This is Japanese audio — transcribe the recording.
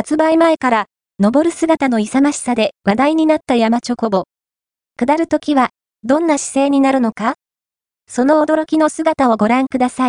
発売前から、登る姿の勇ましさで話題になった山チョコボ。下るときは、どんな姿勢になるのか？その驚きの姿をご覧ください。